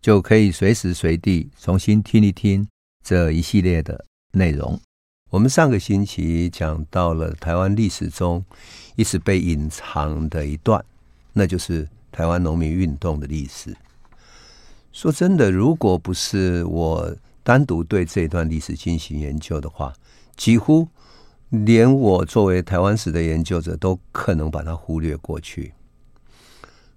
就可以随时随地重新听一听这一系列的内容。我们上个星期讲到了台湾历史中一直被隐藏的一段，那就是台湾农民运动的历史。说真的，如果不是我单独对这段历史进行研究的话，几乎连我作为台湾史的研究者都可能把它忽略过去。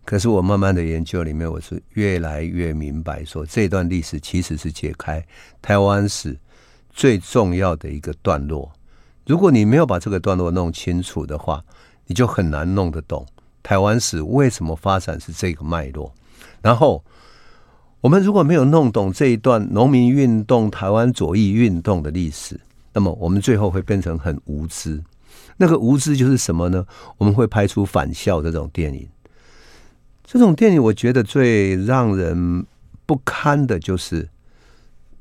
可是我慢慢的研究里面，我是越来越明白，说这段历史其实是解开台湾史最重要的一个段落。如果你没有把这个段落弄清楚的话，你就很难弄得懂台湾史为什么发展是这个脉络，然后。我们如果没有弄懂这一段农民运动、台湾左翼运动的历史，那么我们最后会变成很无知。那个无知就是什么呢？我们会拍出反校这种电影。这种电影，我觉得最让人不堪的就是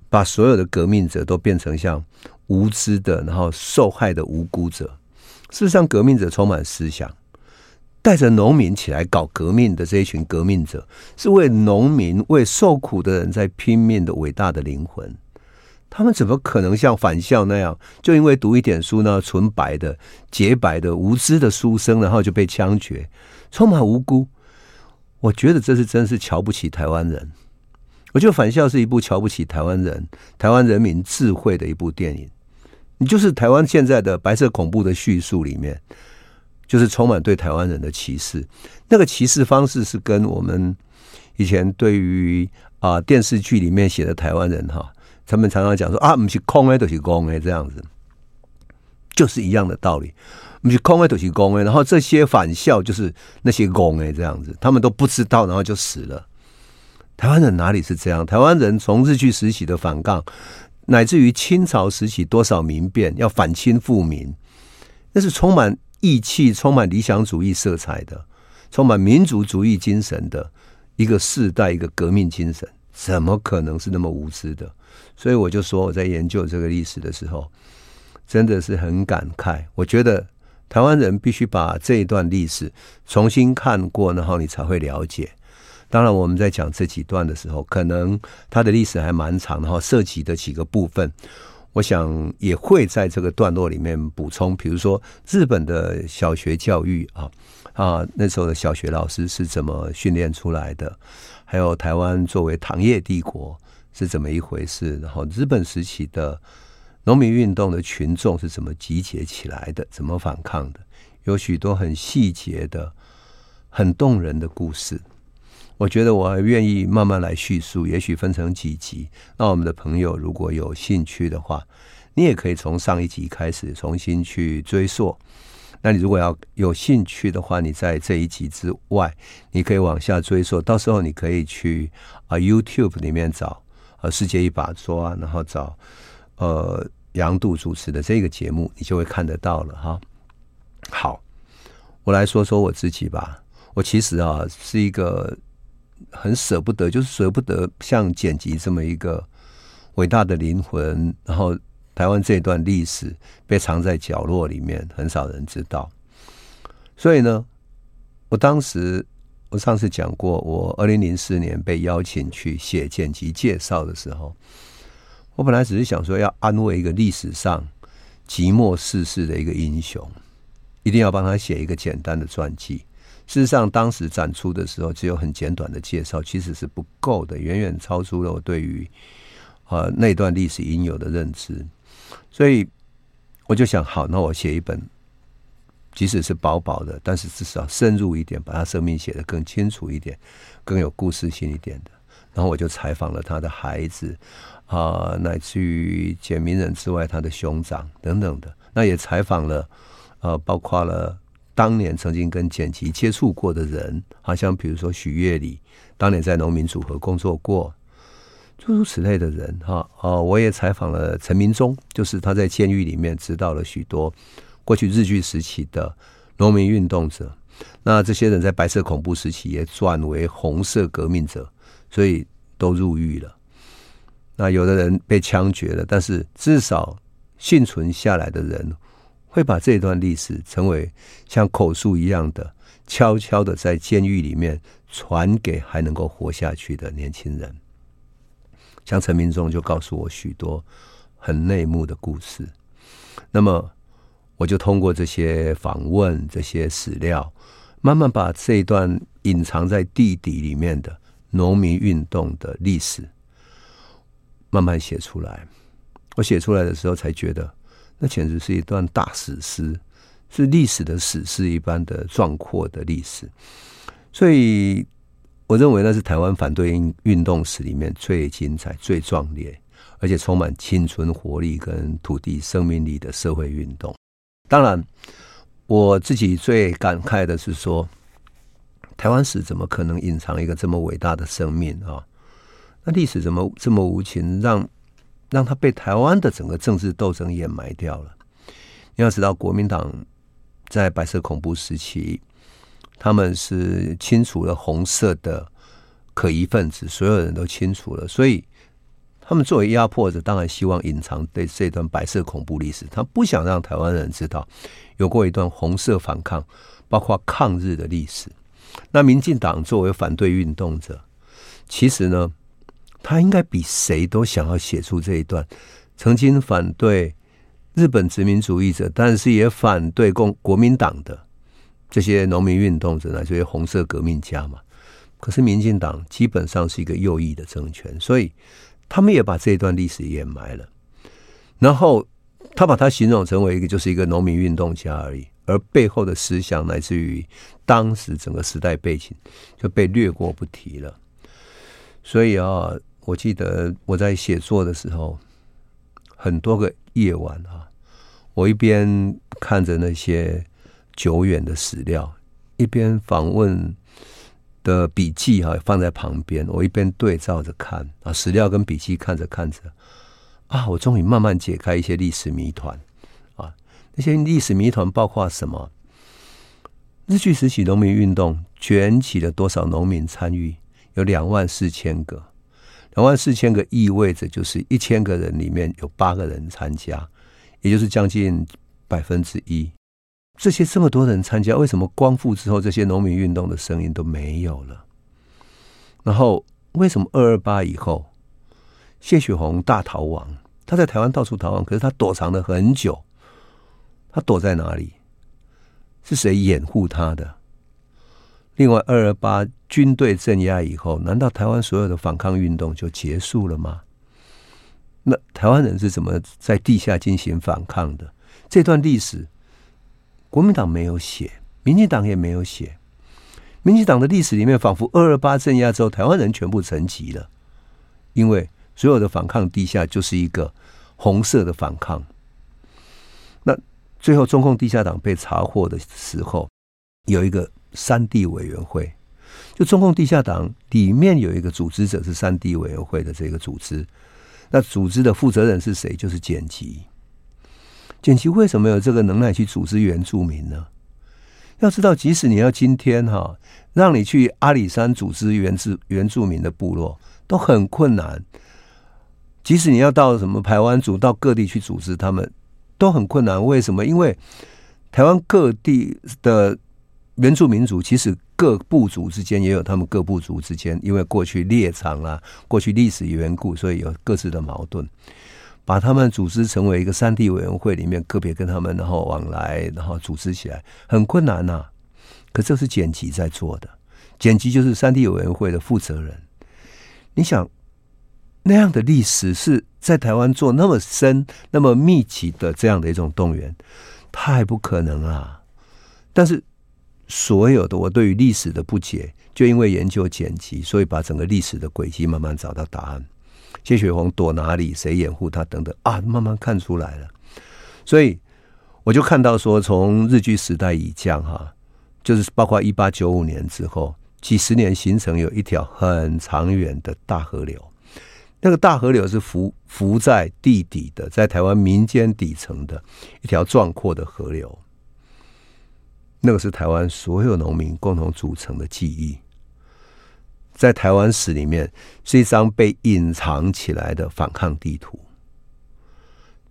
把所有的革命者都变成像无知的，然后受害的无辜者。事实上，革命者充满思想。带着农民起来搞革命的这一群革命者，是为农民、为受苦的人在拼命的伟大的灵魂。他们怎么可能像返校那样，就因为读一点书呢，纯白的、洁白的、无知的书生，然后就被枪决，充满无辜？我觉得这是真是瞧不起台湾人。我觉得反校是一部瞧不起台湾人、台湾人民智慧的一部电影。你就是台湾现在的白色恐怖的叙述里面。就是充满对台湾人的歧视，那个歧视方式是跟我们以前对于啊、呃、电视剧里面写的台湾人哈，他们常常讲说啊，不是空哎，都是公哎，这样子，就是一样的道理，不是空哎，都是公哎，然后这些返校就是那些公哎，这样子，他们都不知道，然后就死了。台湾人哪里是这样？台湾人从日据时期的反抗，乃至于清朝时期多少民变，要反清复明，那是充满。义气充满理想主义色彩的，充满民族主义精神的一个世代，一个革命精神，怎么可能是那么无知的？所以我就说，我在研究这个历史的时候，真的是很感慨。我觉得台湾人必须把这一段历史重新看过，然后你才会了解。当然，我们在讲这几段的时候，可能它的历史还蛮长，然后涉及的几个部分。我想也会在这个段落里面补充，比如说日本的小学教育啊啊，那时候的小学老师是怎么训练出来的？还有台湾作为糖业帝国是怎么一回事？然后日本时期的农民运动的群众是怎么集结起来的？怎么反抗的？有许多很细节的、很动人的故事。我觉得我愿意慢慢来叙述，也许分成几集。那我们的朋友如果有兴趣的话，你也可以从上一集开始重新去追溯。那你如果要有兴趣的话，你在这一集之外，你可以往下追溯。到时候你可以去啊 YouTube 里面找啊世界一把抓，然后找呃杨度主持的这个节目，你就会看得到了哈。好，我来说说我自己吧。我其实啊是一个。很舍不得，就是舍不得像剪辑这么一个伟大的灵魂，然后台湾这段历史被藏在角落里面，很少人知道。所以呢，我当时我上次讲过，我二零零四年被邀请去写剪辑介绍的时候，我本来只是想说要安慰一个历史上寂寞逝世的一个英雄，一定要帮他写一个简单的传记。事实上，当时展出的时候只有很简短的介绍，其实是不够的，远远超出了我对于呃那段历史应有的认知。所以我就想，好，那我写一本，即使是薄薄的，但是至少深入一点，把他生命写得更清楚一点，更有故事性一点的。然后我就采访了他的孩子啊、乃至于简明仁之外，他的兄长等等的。那也采访了呃，包括了。当年曾经跟剪辑接触过的人，好像比如说许月里，当年在农民组合工作过，诸如此类的人哈哦，我也采访了陈明忠，就是他在监狱里面指导了许多过去日据时期的农民运动者。那这些人在白色恐怖时期也转为红色革命者，所以都入狱了。那有的人被枪决了，但是至少幸存下来的人会把这段历史成为像口述一样的，悄悄的在监狱里面传给还能够活下去的年轻人。像陈明忠就告诉我许多很内幕的故事，那么我就通过这些访问、这些史料，慢慢把这一段隐藏在地底里面的农民运动的历史慢慢写出来。我写出来的时候，才觉得那简直是一段大史诗，是历史的史诗一般的壮阔的历史，所以。我认为那是台湾反对运动史里面最精彩、最壮烈，而且充满青春活力跟土地生命力的社会运动。当然，我自己最感慨的是说，台湾史怎么可能隐藏一个这么伟大的生命啊？那历史怎么这么无情，让让他被台湾的整个政治斗争掩埋掉了？你要知道，国民党在白色恐怖时期。他们是清除了红色的可疑分子，所有人都清除了，所以他们作为压迫者，当然希望隐藏对这段白色恐怖历史，他不想让台湾人知道有过一段红色反抗，包括抗日的历史。那民进党作为反对运动者，其实呢，他应该比谁都想要写出这一段曾经反对日本殖民主义者，但是也反对共国民党的。这些农民运动者呢，这些红色革命家嘛，可是民进党基本上是一个右翼的政权，所以他们也把这一段历史掩埋了。然后他把它形容成为一个就是一个农民运动家而已，而背后的思想来自于当时整个时代背景就被略过不提了。所以啊，我记得我在写作的时候，很多个夜晚啊，我一边看着那些。久远的史料，一边访问的笔记哈放在旁边，我一边对照着看啊，史料跟笔记看着看着啊，我终于慢慢解开一些历史谜团啊。那些历史谜团包括什么？日据时期农民运动卷起了多少农民参与？有两万四千个，两万四千个意味着就是一千个人里面有八个人参加，也就是将近百分之一。这些这么多人参加，为什么光复之后这些农民运动的声音都没有了？然后为什么二二八以后谢雪红大逃亡？他在台湾到处逃亡，可是他躲藏了很久。他躲在哪里？是谁掩护他的？另外，二二八军队镇压以后，难道台湾所有的反抗运动就结束了吗？那台湾人是怎么在地下进行反抗的？这段历史。国民党没有写，民进党也没有写。民进党的历史里面，仿佛二二八镇压之后，台湾人全部沉寂了，因为所有的反抗地下就是一个红色的反抗。那最后中共地下党被查获的时候，有一个三地委员会，就中共地下党里面有一个组织者是三地委员会的这个组织，那组织的负责人是谁？就是简吉。简吉为什么有这个能耐去组织原住民呢？要知道，即使你要今天哈，让你去阿里山组织原住原住民的部落都很困难。即使你要到什么台湾族到各地去组织他们，都很困难。为什么？因为台湾各地的原住民族，其实各部族之间也有他们各部族之间，因为过去猎场啊，过去历史缘故，所以有各自的矛盾。把他们组织成为一个山地委员会里面个别跟他们然后往来，然后组织起来很困难呐、可这是简吉在做的，简吉就是山地委员会的负责人。你想那样的历史是在台湾做那么深、那么密集的这样的一种动员，太不可能啊！但是所有的我对于历史的不解，就因为研究剪辑，所以把整个历史的轨迹慢慢找到答案。谢雪红躲哪里？谁掩护他？等等啊，慢慢看出来了。所以我就看到说，从日据时代以降，哈，就是包括一八九五年之后，几十年形成有一条很长远的大河流。那个大河流是浮浮在地底的，在台湾民间底层的一条壮阔的河流。那个是台湾所有农民共同组成的记忆，在台湾史里面是一张被隐藏起来的反抗地图。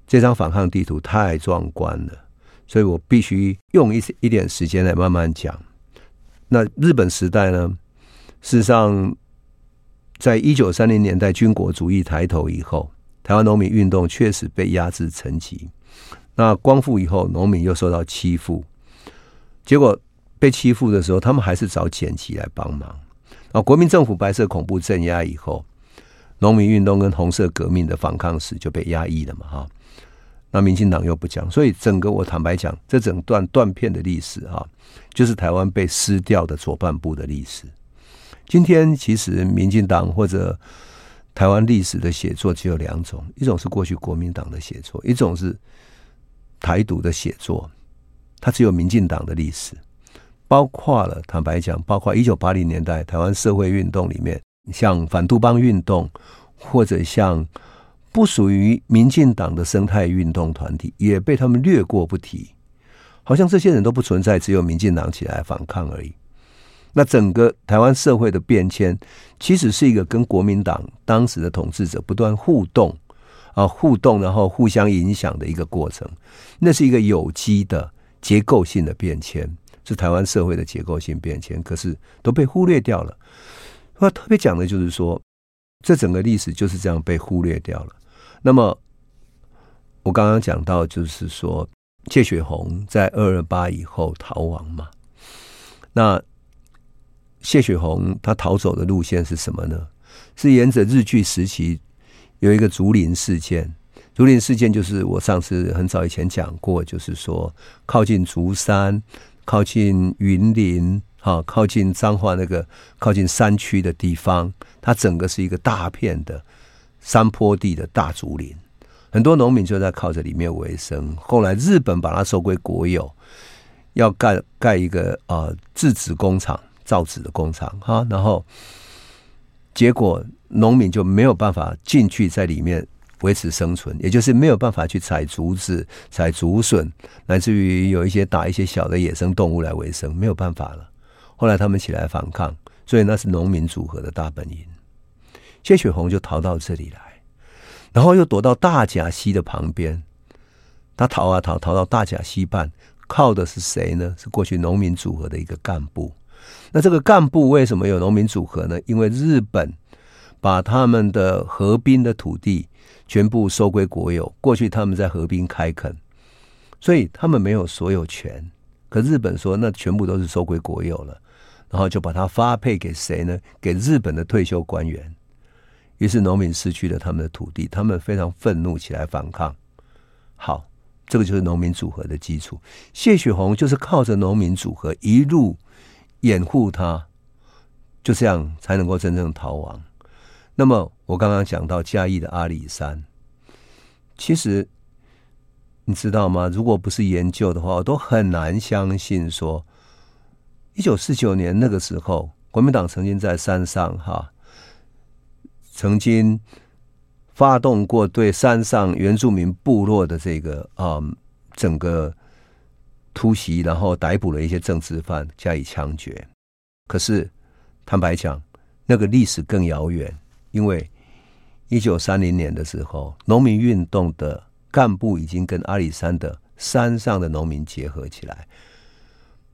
这张反抗地图太壮观了，所以我必须用一一点时间来慢慢讲。那日本时代呢？事实上，在一九三零年代军国主义抬头以后，台湾农民运动确实被压制层级。那光复以后，农民又受到欺负。结果被欺负的时候，他们还是找剪辑来帮忙。啊，国民政府白色恐怖镇压以后，农民运动跟红色革命的反抗史就被压抑了嘛，哈。那民进党又不讲，所以整个我坦白讲，这整段断片的历史哈，就是台湾被撕掉的左半部的历史。今天其实民进党或者台湾历史的写作只有两种，一种是过去国民党的写作，一种是台独的写作。它只有民进党的历史，包括了坦白讲，包括一九八零年代台湾社会运动里面，像反杜邦运动，或者像不属于民进党的生态运动团体，也被他们略过不提，好像这些人都不存在，只有民进党起来反抗而已。那整个台湾社会的变迁，其实是一个跟国民党当时的统治者不断互动啊，互动，然后互相影响的一个过程，那是一个有机的。结构性的变迁是台湾社会的结构性变迁，可是都被忽略掉了。我特别讲的就是说，这整个历史就是这样被忽略掉了。那么我刚刚讲到，就是说谢雪红在二二八以后逃亡嘛。那谢雪红他逃走的路线是什么呢？是沿着日据时期有一个竹林事件。竹林事件就是我上次很早以前讲过，就是说靠近竹山、靠近云林、哈、靠近彰化那个靠近山区的地方，它整个是一个大片的山坡地的大竹林，很多农民就在靠着里面为生。后来日本把它收归国有，要盖盖一个呃制纸工厂、造纸的工厂哈，然后结果农民就没有办法进去在里面。维持生存，也就是没有办法去采竹子、采竹笋，乃至于有一些打一些小的野生动物来维生，没有办法了。后来他们起来反抗，所以那是农民组合的大本营。谢雪红就逃到这里来，然后又躲到大甲溪的旁边。他逃啊逃，逃到大甲溪畔，靠的是谁呢？是过去农民组合的一个干部。那这个干部为什么有农民组合呢？因为日本把他们的河滨的土地。全部收归国有。过去他们在河边开垦，所以他们没有所有权。可日本说，那全部都是收归国有了，然后就把它发配给谁呢？给日本的退休官员。于是农民失去了他们的土地，他们非常愤怒起来反抗。好，这个就是农民组合的基础。谢雪红就是靠着农民组合一路掩护他，就这样才能够真正逃亡。那么我刚刚讲到嘉义的阿里山，其实你知道吗？如果不是研究的话，我都很难相信说，一九四九年那个时候，国民党曾经在山上哈，曾经发动过对山上原住民部落的这个啊整个突袭，然后逮捕了一些政治犯加以枪决。可是坦白讲，那个历史更遥远。因为一九三零年的时候，农民运动的干部已经跟阿里山的山上的农民结合起来，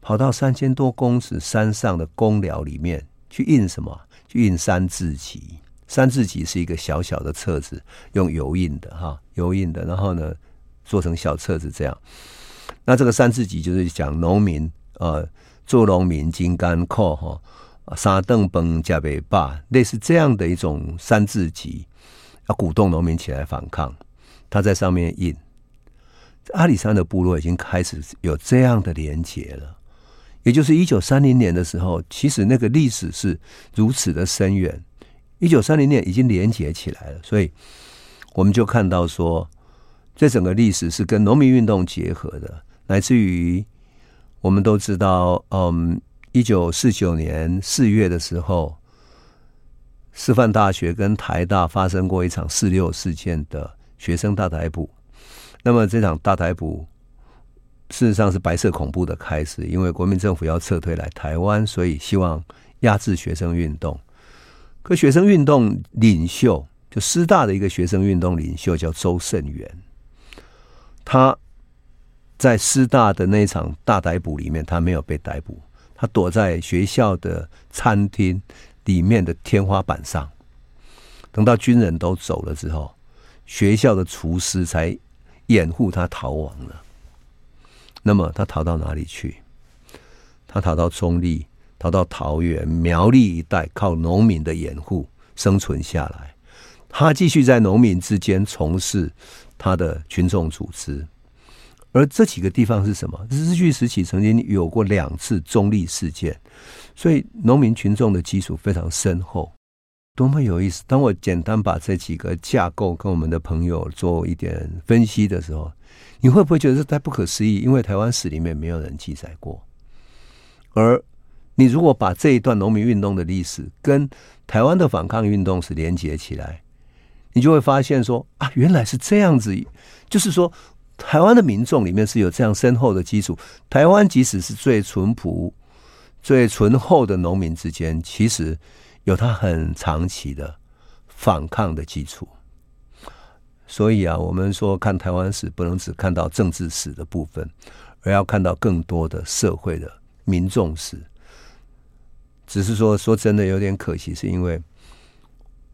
跑到三千多公尺山上的公寮里面去印什么？去印《三字集》。《三字集》是一个小小的册子，用油印的哈，油印的，然后呢做成小册子这样。那这个《三字集》就是讲农民呃，做农民金刚扣哈。三顿饭吃不饱，类似这样的一种三字集，要鼓动农民起来反抗。他在上面印，阿里山的部落已经开始有这样的连结了。也就是一九三零年的时候，其实那个历史是如此的深远。一九三零年已经连结起来了，所以我们就看到说，这整个历史是跟农民运动结合的，乃至于我们都知道，嗯。一九四九年四月的时候，师范大学跟台大发生过一场四六事件的学生大逮捕。那么这场大逮捕事实上是白色恐怖的开始，因为国民政府要撤退来台湾，所以希望压制学生运动。可学生运动领袖，就师大的一个学生运动领袖叫周慎源，他在师大的那场大逮捕里面，他没有被逮捕，他躲在学校的餐厅里面的天花板上。等到军人都走了之后，学校的厨师才掩护他逃亡了。那么他逃到哪里去？他逃到中立。逃到桃园苗栗一带，靠农民的掩护生存下来。他继续在农民之间从事他的群众组织。而这几个地方是什么？日据时期曾经有过两次中立事件，所以农民群众的基础非常深厚，多么有意思！当我简单把这几个架构跟我们的朋友做一点分析的时候，你会不会觉得这太不可思议？因为台湾史里面没有人记载过，而。你如果把这一段农民运动的历史跟台湾的反抗运动是连接起来，你就会发现说啊，原来是这样子。就是说，台湾的民众里面是有这样深厚的基础。台湾即使是最淳朴、最醇厚的农民之间，其实有他很长期的反抗的基础。所以啊，我们说看台湾史，不能只看到政治史的部分，而要看到更多的社会的民众史。只是说，说真的有点可惜，是因为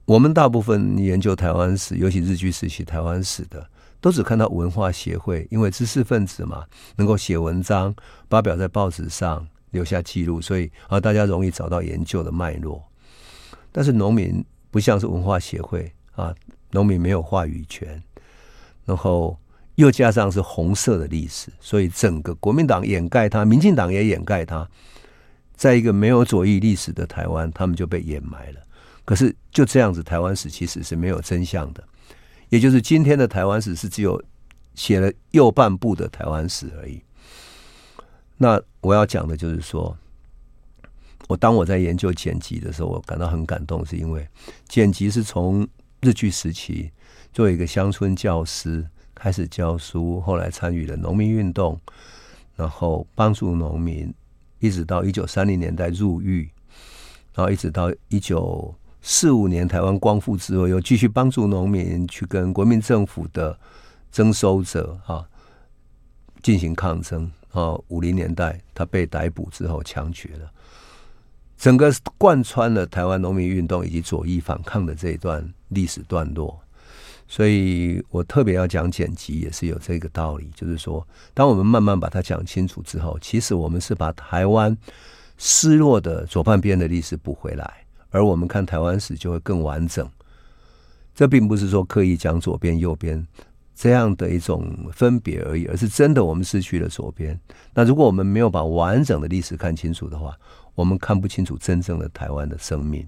我们大部分研究台湾史，尤其日据时期台湾史的，都只看到文化协会，因为知识分子嘛，能够写文章发表在报纸上，留下记录，所以啊，大家容易找到研究的脉络。但是农民不像是文化协会啊，农民没有话语权，然后又加上是红色的历史，所以整个国民党掩盖它，民进党也掩盖它。在一个没有左翼历史的台湾，他们就被掩埋了。可是就这样子，台湾史其实是没有真相的。也就是今天的台湾史是只有写了右半部的台湾史而已。那我要讲的就是说，我当我在研究剪辑的时候，我感到很感动，是因为剪辑是从日据时期作为一个乡村教师开始教书，后来参与了农民运动，然后帮助农民。一直到一九三零年代入狱，然后一直到一九四五年台湾光复之后，又继续帮助农民去跟国民政府的征收者啊进行抗争啊。五零年代他被逮捕之后枪决了，整个贯穿了台湾农民运动以及左翼反抗的这一段历史段落。所以我特别要讲剪辑，也是有这个道理，就是说，当我们慢慢把它讲清楚之后，其实我们是把台湾失落的左半边的历史补回来，而我们看台湾史就会更完整。这并不是说刻意讲左边右边这样的一种分别而已，而是真的我们失去了左边。那如果我们没有把完整的历史看清楚的话，我们看不清楚真正的台湾的生命。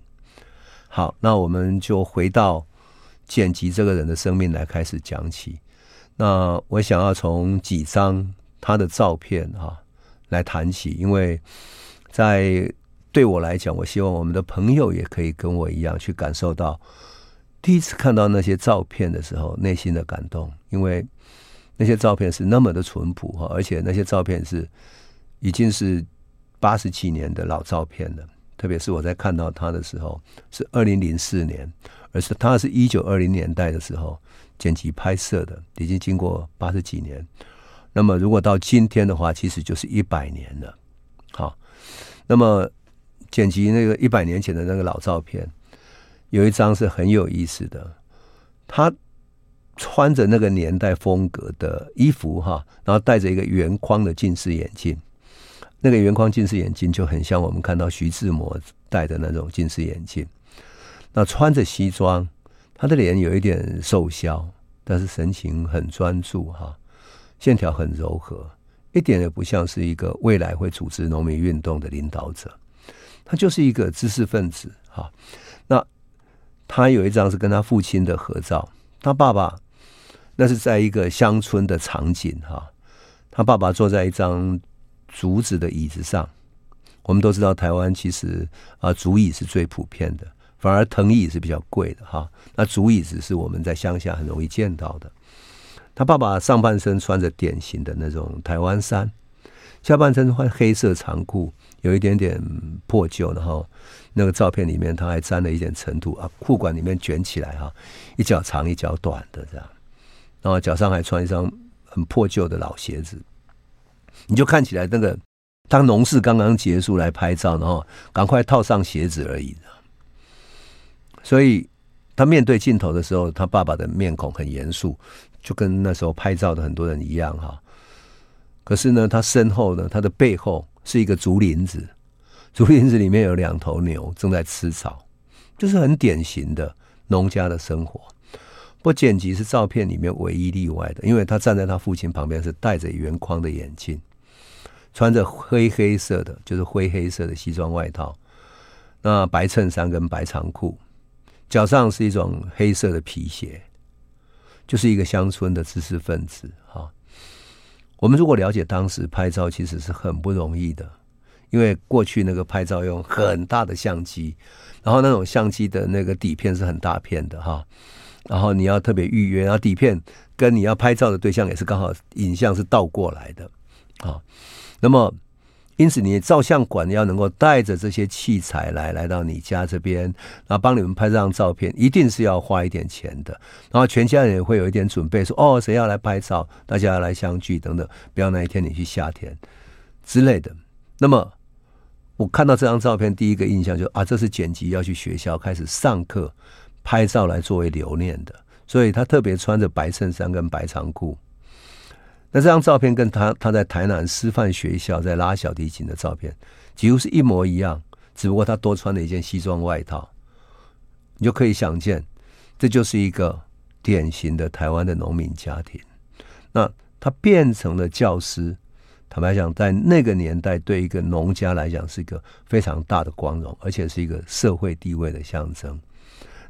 好，那我们就回到。剪辑这个人的生命来开始讲起，那我想要从几张他的照片哈来谈起，因为在对我来讲，我希望我们的朋友也可以跟我一样去感受到第一次看到那些照片的时候内心的感动，因为那些照片是那么的淳朴哈，而且那些照片是已经是八十几年的老照片了，特别是我在看到他的时候是二零零四年。而是他是一九二零年代的时候剪辑拍摄的，已经经过八十几年。那么如果到今天的话，其实就是一百年了。好，那么剪辑那个一百年前的那个老照片，有一张是很有意思的。他穿着那个年代风格的衣服哈，然后戴着一个圆框的近视眼镜。那个圆框近视眼镜就很像我们看到徐志摩戴的那种近视眼镜。那穿着西装，他的脸有一点瘦削，但是神情很专注哈，线条很柔和，一点也不像是一个未来会组织农民运动的领导者。他就是一个知识分子哈。那他有一张是跟他父亲的合照，他爸爸那是在一个乡村的场景哈，他爸爸坐在一张竹子的椅子上。我们都知道台湾其实啊竹椅是最普遍的。反而藤椅是比较贵的哈。那竹椅子是我们在乡下很容易见到的。他爸爸上半身穿着典型的那种台湾衫，下半身换黑色长裤，有一点点破旧，然后那个照片里面他还沾了一点尘土啊，裤管里面卷起来哈，一脚长一脚短的这样，然后脚上还穿一双很破旧的老鞋子，你就看起来那个当农事刚刚结束来拍照，然后赶快套上鞋子而已。所以他面对镜头的时候，他爸爸的面孔很严肃，就跟那时候拍照的很多人一样哈。可是呢，他身后呢，他的背后是一个竹林子，竹林子里面有两头牛正在吃草，就是很典型的农家的生活。不剪辑是照片里面唯一例外的，因为他站在他父亲旁边，是戴着圆框的眼镜，穿着灰黑色的，就是灰黑色的西装外套，那白衬衫跟白长裤。脚上是一种黑色的皮鞋，就是一个乡村的知识分子哈。我们如果了解当时拍照，其实是很不容易的，因为过去那个拍照用很大的相机，然后那种相机的那个底片是很大片的哈，然后你要特别预约，然后底片跟你要拍照的对象也是刚好影像是倒过来的啊，那么。因此，你照相馆要能够带着这些器材来来到你家这边，然后帮你们拍这张照片，一定是要花一点钱的。然后全家人也会有一点准备，说：“哦，谁要来拍照？大家要来相聚等等，不要那一天你去夏天之类的。”那么，我看到这张照片，第一个印象就啊，这是剪辑要去学校开始上课拍照来作为留念的，所以他特别穿着白衬衫跟白长裤。那这张照片跟他他在台南师范学校在拉小提琴的照片几乎是一模一样，只不过他多穿了一件西装外套，你就可以想见，这就是一个典型的台湾的农民家庭。那他变成了教师，坦白讲，在那个年代对一个农家来讲是一个非常大的光荣，而且是一个社会地位的象征。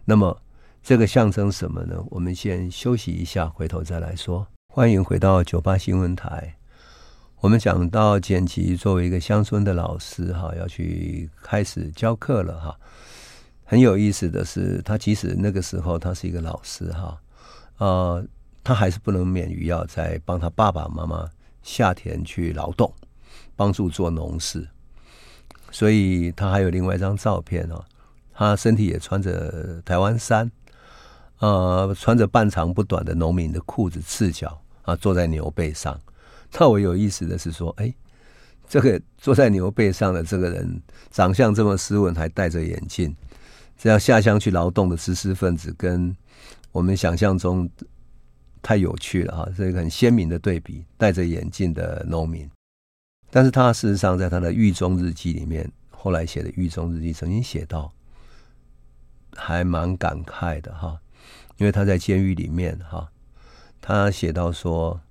那么这个象征什么呢？我们先休息一下，回头再来说。欢迎回到九八新闻台。我们讲到简吉作为一个乡村的老师，哈，要去开始教课了，哈。很有意思的是，他即使那个时候他是一个老师，哈，呃，他还是不能免于要在帮他爸爸妈妈下田去劳动，帮助做农事。所以他还有另外一张照片哦，他身体也穿着台湾衫，呃，穿着半长不短的农民的裤子，赤脚。啊，坐在牛背上。那我有意思的是说，哎，这个坐在牛背上的这个人，长相这么斯文，还戴着眼镜，这样下乡去劳动的知识分子，跟我们想象中太有趣了哈，这个很鲜明的对比，戴着眼镜的农民。但是他事实上在他的狱中日记里面，后来写的狱中日记曾经写到，还蛮感慨的哈，因为他在监狱里面哈。他写到说：“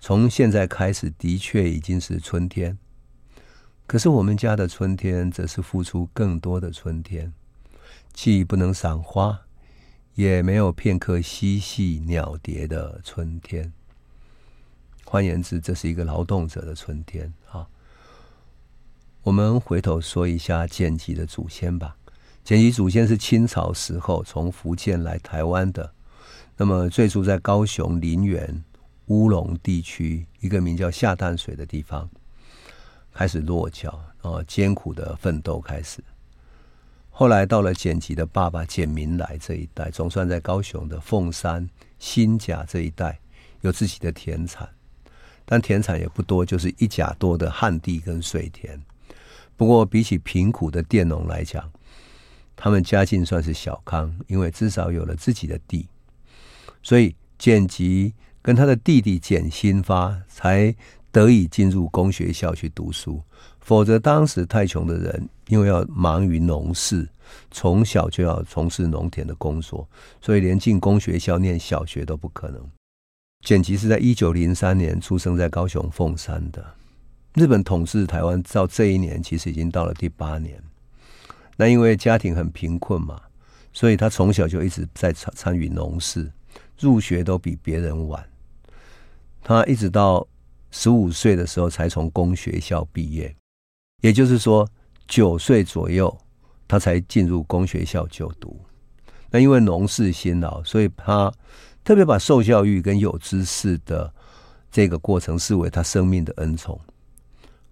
从现在开始，的确已经是春天。可是我们家的春天，则是付出更多的春天，既不能赏花，也没有片刻嬉戏鸟蝶的春天。换言之，这是一个劳动者的春天。”啊，我们回头说一下简吉的祖先吧。简吉祖先是清朝时候从福建来台湾的。那么，最初在高雄林园乌龙地区一个名叫下淡水的地方开始落脚，然后艰苦的奋斗开始。后来到了简吉的爸爸简明来这一代，总算在高雄的凤山、新甲这一带有自己的田产，但田产也不多，就是一甲多的旱地跟水田。不过，比起贫苦的佃农来讲，他们家境算是小康，因为至少有了自己的地。所以简吉跟他的弟弟简新发才得以进入公学校去读书，否则当时太穷的人，因为要忙于农事，从小就要从事农田的工作，所以连进公学校念小学都不可能。简吉是在一九零三年出生在高雄凤山的。日本统治台湾到这一年，其实已经到了第八年。那因为家庭很贫困嘛，所以他从小就一直在参参与农事。入学都比别人晚，他一直到十五岁的时候才从公学校毕业，也就是说九岁左右他才进入公学校就读。那因为农事辛劳，所以他特别把受教育跟有知识的这个过程视为他生命的恩宠。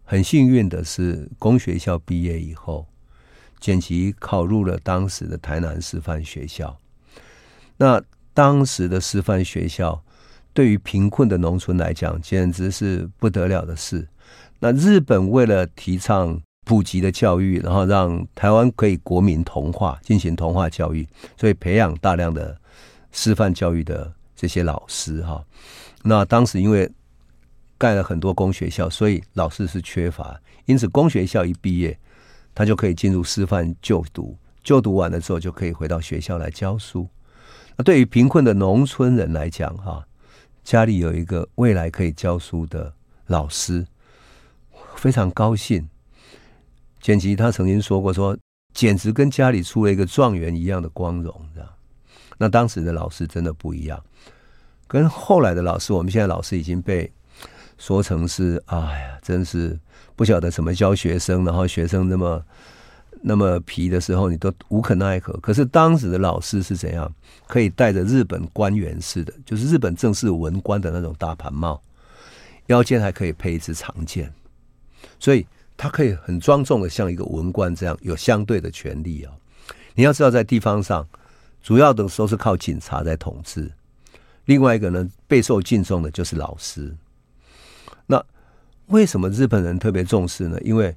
很幸运的是，公学校毕业以后，简吉考入了当时的台南师范学校。那当时的师范学校，对于贫困的农村来讲，简直是不得了的事。那日本为了提倡普及的教育，然后让台湾可以国民同化，进行同化教育，所以培养大量的师范教育的这些老师哈。那当时因为盖了很多公学校，所以老师是缺乏，因此公学校一毕业，他就可以进入师范就读，就读完了之后就可以回到学校来教书。对于贫困的农村人来讲哈，家里有一个未来可以教书的老师，非常高兴。简吉他曾经说过说，说简直跟家里出了一个状元一样的光荣，这样。那当时的老师真的不一样，跟后来的老师，我们现在老师已经被说成是，哎呀，真是不晓得怎么教学生，然后学生那么那么皮的时候，你都无可奈何。可是当时的老师是怎样？可以戴着日本官员式的，就是日本正式文官的那种大盘帽，腰间还可以配一支长剑，所以。他可以很庄重的像一个文官这样有相对的权力啊！你要知道，在地方上，主要的时候是靠警察在统治。另外一个呢，备受敬重的就是老师。那为什么日本人特别重视呢？因为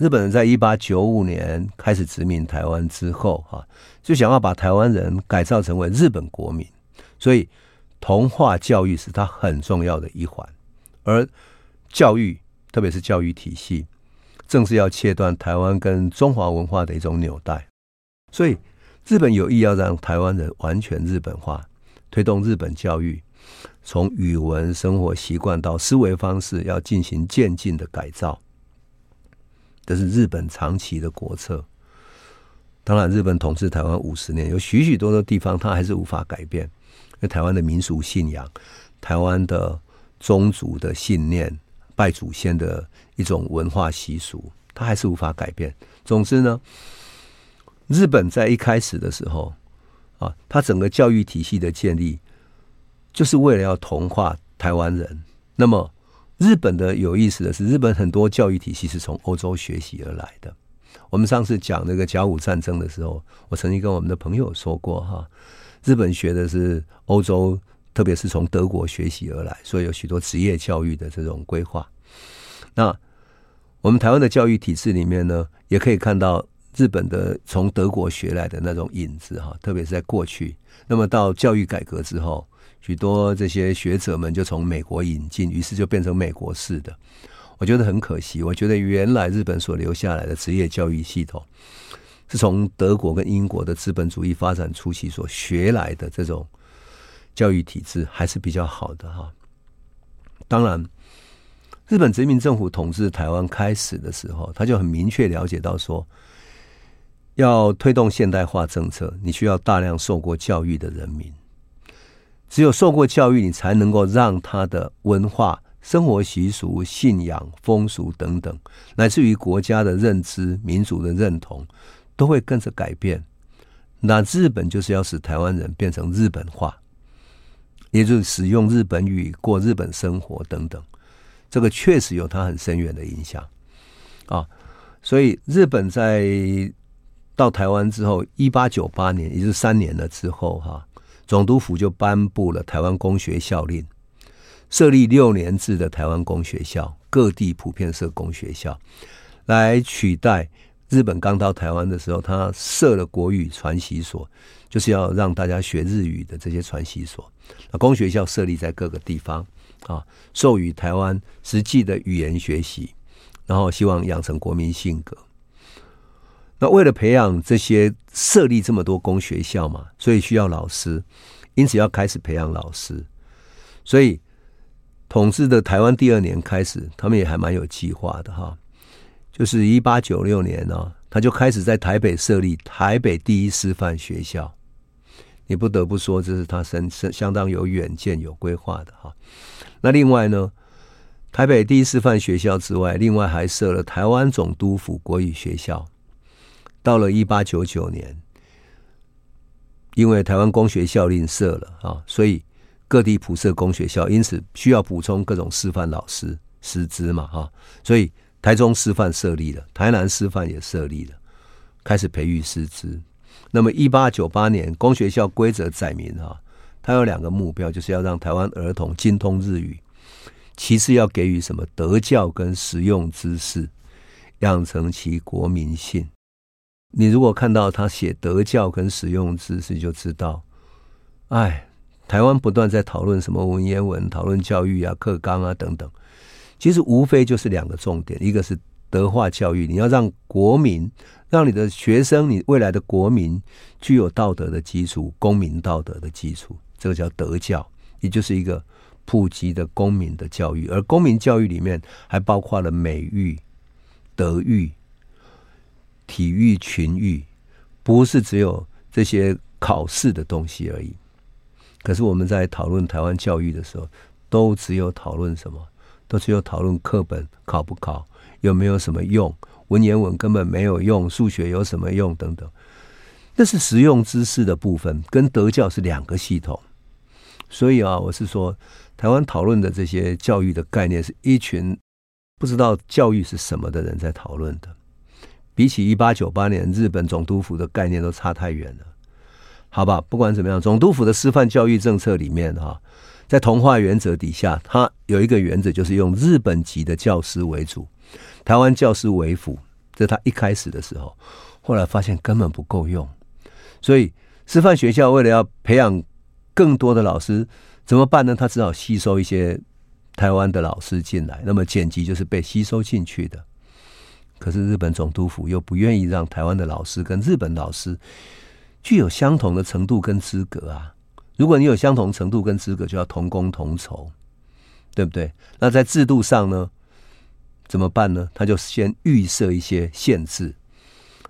日本人在一八九五年开始殖民台湾之后，哈，就想要把台湾人改造成为日本国民，所以同化教育是他很重要的一环。而教育，特别是教育体系。正是要切断台湾跟中华文化的一种纽带，所以日本有意要让台湾人完全日本化，推动日本教育，从语文、生活习惯到思维方式，要进行渐进的改造。这是日本长期的国策。当然，日本统治台湾五十年，有许许多多地方它还是无法改变，因为台湾的民俗信仰、台湾的宗族的信念。拜祖先的一种文化习俗，它还是无法改变。总之呢，日本在一开始的时候啊，它整个教育体系的建立，就是为了要同化台湾人。那么，日本的有意思的是，日本很多教育体系是从欧洲学习而来的。我们上次讲那个甲午战争的时候，我曾经跟我们的朋友说过哈，日本学的是欧洲。特别是从德国学习而来，所以有许多职业教育的这种规划。那我们台湾的教育体制里面呢，也可以看到日本的从德国学来的那种影子哈。特别是在过去，那么到教育改革之后，许多这些学者们就从美国引进，于是就变成美国式的。我觉得很可惜。我觉得原来日本所留下来的职业教育系统，是从德国跟英国的资本主义发展初期所学来的这种。教育体制还是比较好的哈。当然，日本殖民政府统治台湾开始的时候，他就很明确了解到说，要推动现代化政策，你需要大量受过教育的人民。只有受过教育，你才能够让他的文化、生活习俗、信仰、风俗等等，乃至于国家的认知、民族的认同，都会跟着改变。那日本就是要使台湾人变成日本化。也就是使用日本语过日本生活等等，这个确实有它很深远的影响啊。所以日本在到台湾之后，一八九八年，也就是三年了之后，哈，总督府就颁布了台湾公学校令，设立六年制的台湾公学校，各地普遍设公学校，来取代日本刚到台湾的时候，他设了国语传习所，就是要让大家学日语的这些传习所。那公学校设立在各个地方啊，授予台湾实际的语言学习，然后希望养成国民性格。那为了培养这些设立这么多公学校嘛，所以需要老师，因此要开始培养老师。所以统治的台湾第二年开始，他们也还蛮有计划的哈，就是一八九六年呢，他就开始在台北设立台北第一师范学校。你不得不说，这是他相相当有远见、有规划的哈。那另外呢，台北第一师范学校之外，另外还设了台湾总督府国语学校，到了一八九九年，因为台湾公学校令设了啊，所以各地普设公学校，因此需要补充各种师范老师师资嘛哈，所以台中师范设立了，台南师范也设立了，开始培育师资。那么一八九八年公学校规则载明啊，它有两个目标，就是要让台湾儿童精通日语，其次要给予什么德教跟实用知识，养成其国民性。你如果看到他写德教跟实用知识，就知道，哎，台湾不断在讨论什么文言文，讨论教育啊、课纲啊等等，其实无非就是两个重点，一个是德化教育，你要让国民，让你的学生，你未来的国民具有道德的基础，公民道德的基础，这个叫德教，也就是一个普及的公民的教育，而公民教育里面还包括了美育、德育。体育、群育，不是只有这些考试的东西而已。可是我们在讨论台湾教育的时候，都只有讨论什么？都只有讨论课本考不考，有没有什么用？文言文根本没有用，数学有什么用？等等，那是实用知识的部分，跟德教是两个系统。所以啊，我是说，台湾讨论的这些教育的概念，是一群不知道教育是什么的人在讨论的。比起一八九八年日本总督府的概念都差太远了，好吧？不管怎么样，总督府的师范教育政策里面哈，在同化原则底下，它有一个原则，就是用日本籍的教师为主，台湾教师为辅。这他一开始的时候，后来发现根本不够用，所以师范学校为了要培养更多的老师，怎么办呢？他只好吸收一些台湾的老师进来，那么简吉就是被吸收进去的。可是日本总督府又不愿意让台湾的老师跟日本老师具有相同的程度跟资格啊！如果你有相同程度跟资格，就要同工同酬，对不对？那在制度上呢，怎么办呢？他就先预设一些限制，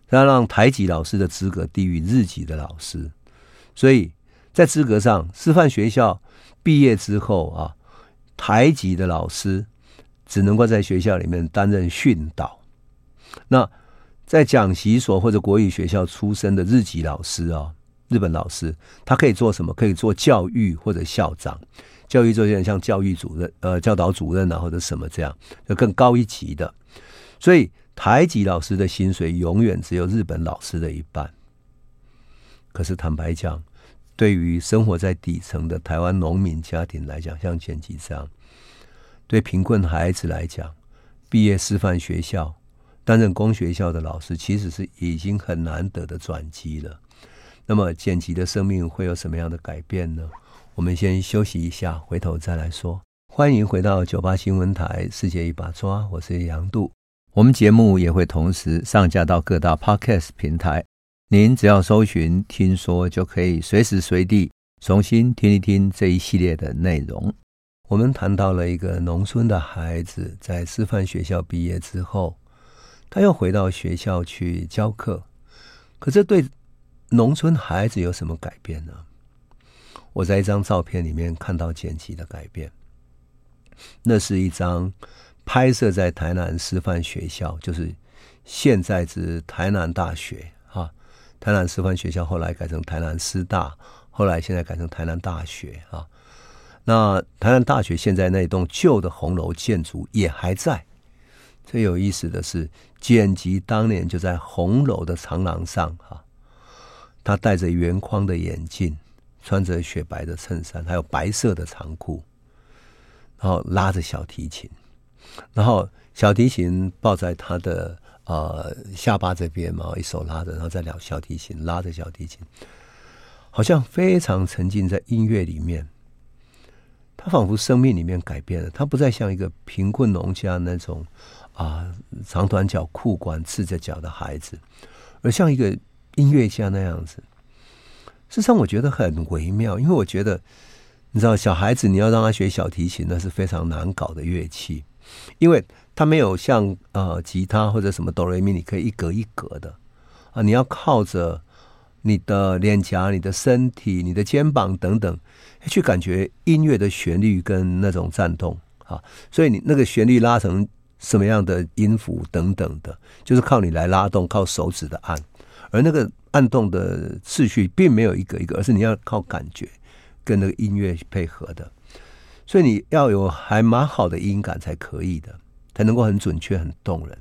他让台籍老师的资格低于日籍的老师，所以在资格上，师范学校毕业之后啊，台籍的老师只能够在学校里面担任训导。那在讲习所或者国语学校出身的日籍老师啊，日本老师，他可以做什么？可以做教育或者校长，教育做有点像教育主任、呃教导主任啊，或者什么这样，就更高一级的。所以台籍老师的薪水永远只有日本老师的一半。可是坦白讲，对于生活在底层的台湾农民家庭来讲，像前几张，对贫困孩子来讲，毕业师范学校。担任公学校的老师，其实是已经很难得的转机了。那么，简吉的生命会有什么样的改变呢？我们先休息一下，回头再来说。欢迎回到九八新闻台《世界一把抓》，我是杨度。我们节目也会同时上架到各大 Podcast 平台，您只要搜寻“听说”，就可以随时随地重新听一听这一系列的内容。我们谈到了一个农村的孩子在师范学校毕业之后。他又回到学校去教课，可这对农村孩子有什么改变呢？我在一张照片里面看到剪辑的改变。那是一张拍摄在台南师范学校，就是现在是台南大学啊。台南师范学校后来改成台南师大，后来现在改成台南大学啊。那台南大学现在那栋旧的红楼建筑也还在。最有意思的是，简吉当年就在红楼的长廊上，哈，他戴着圆框的眼镜，穿着雪白的衬衫，还有白色的长裤，然后拉着小提琴，然后小提琴抱在他的呃下巴这边嘛，一手拉着，然后再两小提琴拉着小提琴，好像非常沉浸在音乐里面。他仿佛生命里面改变了，他不再像一个贫困农家那种。啊，长短脚裤管赤着脚的孩子，而像一个音乐家那样子。事实上，我觉得很微妙，因为我觉得，你知道，小孩子你要让他学小提琴，那是非常难搞的乐器，因为他没有像呃吉他或者什么哆来咪，你可以一格一格的啊，你要靠着你的脸颊、你的身体、你的肩膀等等，去感觉音乐的旋律跟那种颤动啊，所以你那个旋律拉成。什么样的音符等等的，就是靠你来拉动，靠手指的按。而那个按动的次序并没有一个一个，而是你要靠感觉跟那个音乐配合的，所以你要有还蛮好的音感才可以的，才能够很准确、很动人。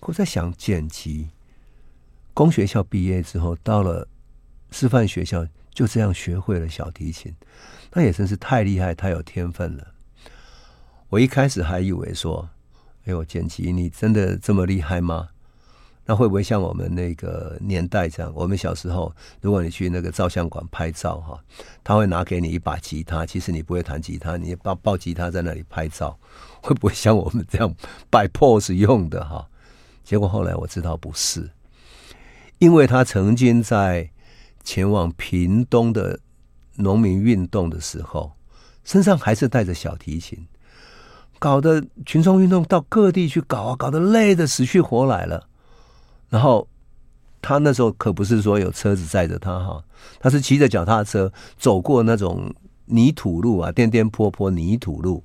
我在想，剪辑公学校毕业之后，到了师范学校，就这样学会了小提琴，那也真是太厉害、太有天分了。我一开始还以为说，哎呦，简奇，你真的这么厉害吗？那会不会像我们那个年代这样？我们小时候，如果你去那个照相馆拍照哈，他会拿给你一把吉他，其实你不会弹吉他，你抱抱吉他在那里拍照，会不会像我们这样摆 pose 用的哈？结果后来我知道不是，因为他曾经在前往屏东的农民运动的时候，身上还是带着小提琴，搞得群众运动到各地去搞啊，搞得累得死去活来了。然后他那时候可不是说有车子载着他哈，他是骑着脚踏车走过那种泥土路啊，颠颠簸簸泥土路，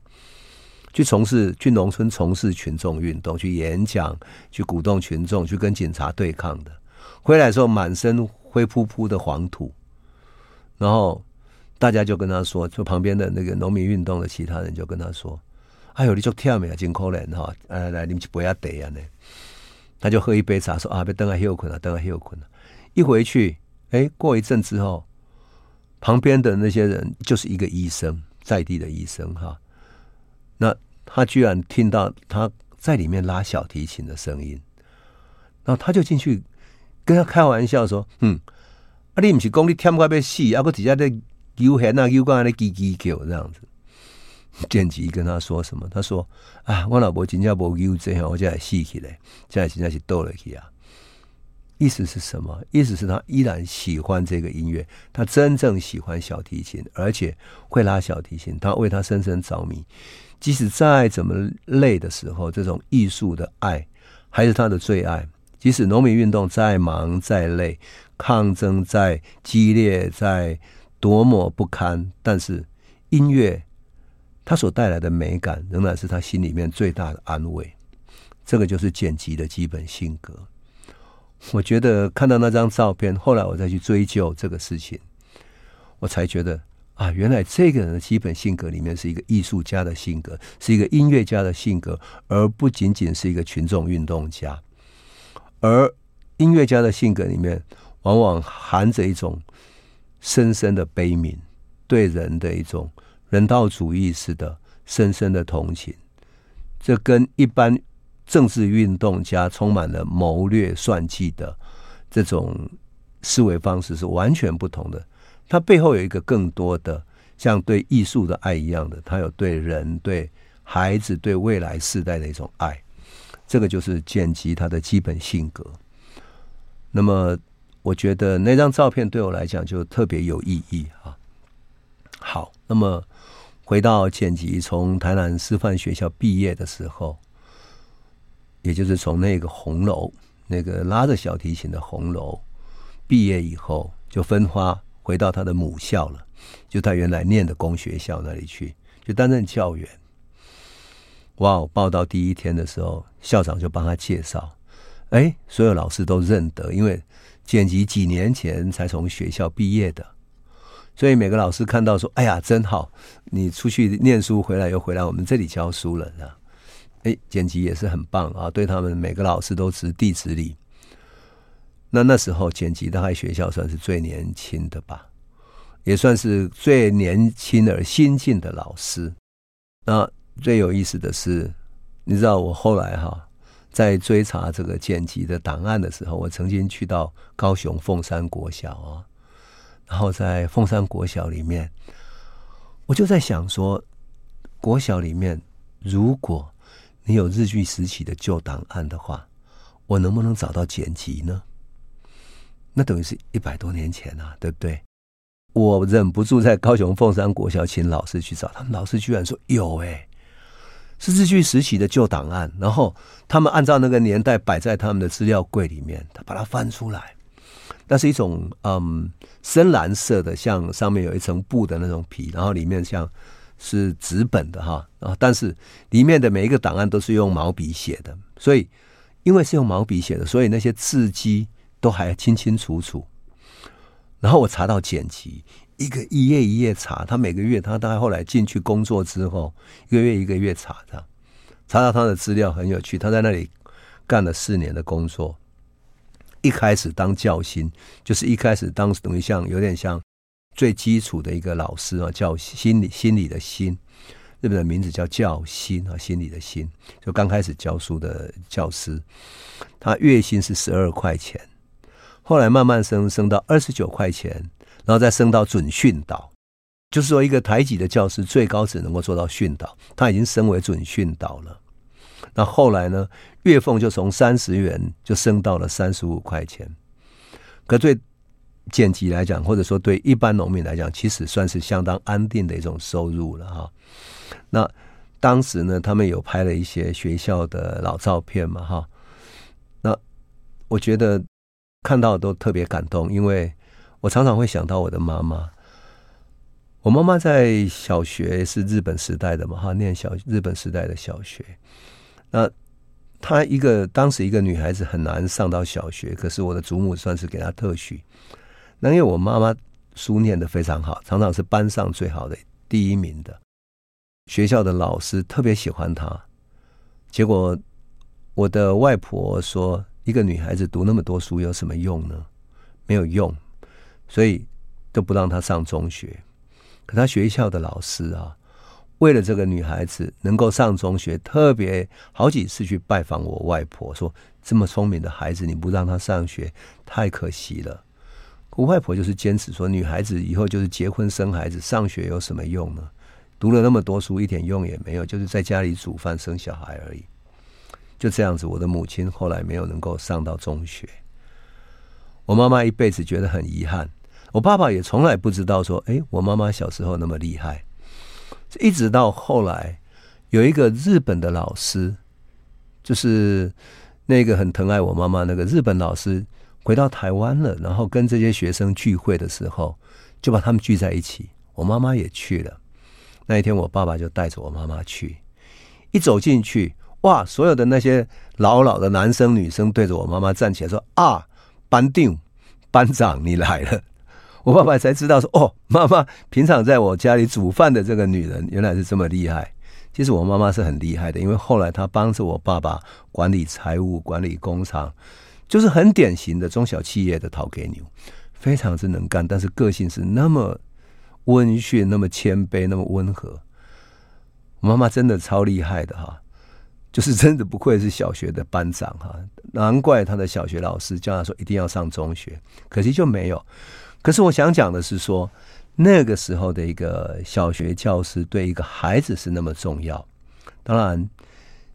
去从事去农村从事群众运动，去演讲，去鼓动群众，去跟警察对抗的。回来的时候满身灰扑扑的黄土，然后大家就跟他说，就旁边的那个农民运动的其他人就跟他说：“哎呦，你就跳没啊，真可怜哈！来来，你们去不要得呀呢。”他就喝一杯茶，说：“啊，别等下休困了，等下休困了。”一回去，哎，过一阵之后，旁边的那些人就是一个医生，在地的医生哈。那他居然听到他在里面拉小提琴的声音，然后他就进去跟他开玩笑说：“嗯，啊，你不是讲你跳快被死，啊，个底下在悠闲啊，悠光在叽叽叫这样子。”简吉跟他说什么？他说：“啊，我老婆真正无忧这样，我就来死起来，现在现在是逗了去啊。”意思是什么？意思是他依然喜欢这个音乐，他真正喜欢小提琴，而且会拉小提琴，他为他深深着迷。即使再怎么累的时候，这种艺术的爱还是他的最爱。即使农民运动再忙再累，抗争再激烈再多么不堪，但是音乐。他所带来的美感，仍然是他心里面最大的安慰。这个就是剪辑的基本性格。我觉得看到那张照片，后来我再去追究这个事情，我才觉得啊，原来这个人的基本性格里面是一个艺术家的性格，是一个音乐家的性格，而不仅仅是一个群众运动家。而音乐家的性格里面，往往含着一种深深的悲悯，对人的一种。人道主义式的深深的同情，这跟一般政治运动家充满了谋略算计的这种思维方式是完全不同的。他背后有一个更多的像对艺术的爱一样的，他有对人、对孩子、对未来世代的一种爱。这个就是简吉他的基本性格。那么，我觉得那张照片对我来讲就特别有意义啊。好，那么。回到简吉从台南师范学校毕业的时候，也就是从那个红楼，那个拉着小提琴的红楼毕业以后，就分发回到他的母校了，就他原来念的公学校那里去，就担任教员。哇，报到第一天的时候，校长就帮他介绍，哎，所有老师都认得，因为剪辑几年前才从学校毕业的。所以每个老师看到说：“哎呀，真好！你出去念书回来又回来，我们这里教书了。”哎，剪辑也是很棒啊，对他们每个老师都直递直礼。那那时候简吉在学校算是最年轻的吧，也算是最年轻而新进的老师。那最有意思的是，你知道我后来哈在追查这个剪辑的档案的时候，我曾经去到高雄凤山国小啊。然后在凤山国小里面，我就在想说，国小里面如果你有日据时期的旧档案的话，我能不能找到剪辑呢？那等于是一百多年前啊，对不对？我忍不住在高雄凤山国小请老师去找，他们老师居然说有哎，是日据时期的旧档案，然后他们按照那个年代摆在他们的资料柜里面，他把它翻出来。那是一种嗯深蓝色的，像上面有一层布的那种皮，然后里面像是纸本的哈，啊，但是里面的每一个档案都是用毛笔写的，所以因为是用毛笔写的，所以那些字迹都还清清楚楚。然后我查到剪辑，一个一页一页查，他每个月他大概后来进去工作之后，一个月一个月查的，查到他的资料很有趣，他在那里干了四年的工作，一开始当教心，就是一开始当等于像有点像最基础的一个老师啊，教心理心理的心。日本的名字叫教心啊，心理的心，就刚开始教书的教师，他月薪是十二块钱，后来慢慢升升到二十九块钱，然后再升到准训导，就是说一个台籍的教师最高只能够做到训导，他已经升为准训导了。那后来呢，月俸就从三十元就升到了三十五块钱，可对剪辑来讲，或者说对一般农民来讲，其实算是相当安定的一种收入了哈。那当时呢，他们有拍了一些学校的老照片嘛，哈。那我觉得看到都特别感动，因为我常常会想到我的妈妈。我妈妈在小学是日本时代的嘛，哈，念小日本时代的小学。那她一个当时一个女孩子很难上到小学，可是我的祖母算是给她特许。那因为我妈妈书念得非常好，常常是班上最好的第一名的。学校的老师特别喜欢她，结果我的外婆说：“一个女孩子读那么多书有什么用呢？没有用，所以都不让她上中学。可她学校的老师啊，为了这个女孩子能够上中学，特别好几次去拜访我外婆，说：这么聪明的孩子，你不让她上学，太可惜了。我外婆就是坚持说，女孩子以后就是结婚生孩子，上学有什么用呢？”读了那么多书，一点用也没有，就是在家里煮饭、生小孩而已。就这样子，我的母亲后来没有能够上到中学。我妈妈一辈子觉得很遗憾，我爸爸也从来不知道说，哎，我妈妈小时候那么厉害。一直到后来，有一个日本的老师，就是那个很疼爱我妈妈那个日本老师，回到台湾了，然后跟这些学生聚会的时候，就把他们聚在一起，我妈妈也去了。那一天，我爸爸就带着我妈妈去，一走进去，哇！所有的那些老老的男生女生对着我妈妈站起来说：“啊，班定，班长，你来了！”我爸爸才知道说：“哦，妈妈平常在我家里煮饭的这个女人，原来是这么厉害。”其实我妈妈是很厉害的，因为后来她帮着我爸爸管理财务、管理工厂，就是很典型的中小企业的头家娘，非常之能干，但是个性是那么。温驯，那么谦卑，那么温和。妈妈真的超厉害的哈，就是真的不愧是小学的班长哈，难怪他的小学老师叫他说一定要上中学，可惜就没有。可是我想讲的是说，那个时候的一个小学教师对一个孩子是那么重要。当然，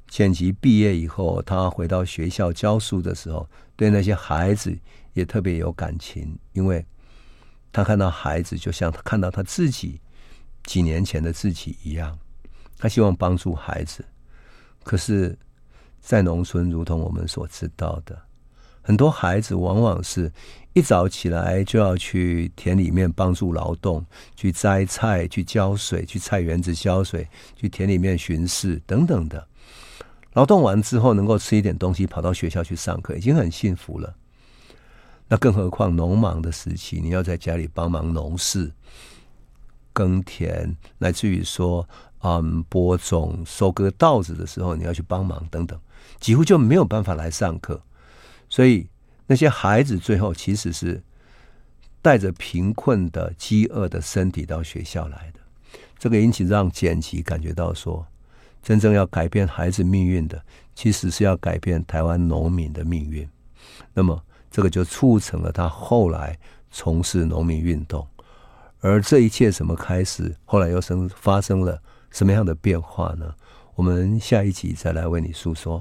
剪辑毕业以后，他回到学校教书的时候，对那些孩子也特别有感情，因为。他看到孩子，就像他看到他自己几年前的自己一样，他希望帮助孩子。可是，在农村，如同我们所知道的，很多孩子往往是一早起来就要去田里面帮助劳动，去摘菜、去浇水、去菜园子浇水、去田里面巡视等等的。劳动完之后，能够吃一点东西，跑到学校去上课，已经很幸福了。那更何况农忙的时期，你要在家里帮忙农事、耕田，乃至于说，嗯，播种、收割稻子的时候，你要去帮忙等等，几乎就没有办法来上课。所以那些孩子最后其实是带着贫困的、饥饿的身体到学校来的。这个引起让简吉感觉到说，真正要改变孩子命运的，其实是要改变台湾农民的命运。那么。这个就促成了他后来从事农民运动，而这一切怎么开始？后来又生发生了什么样的变化呢？我们下一集再来为你诉说。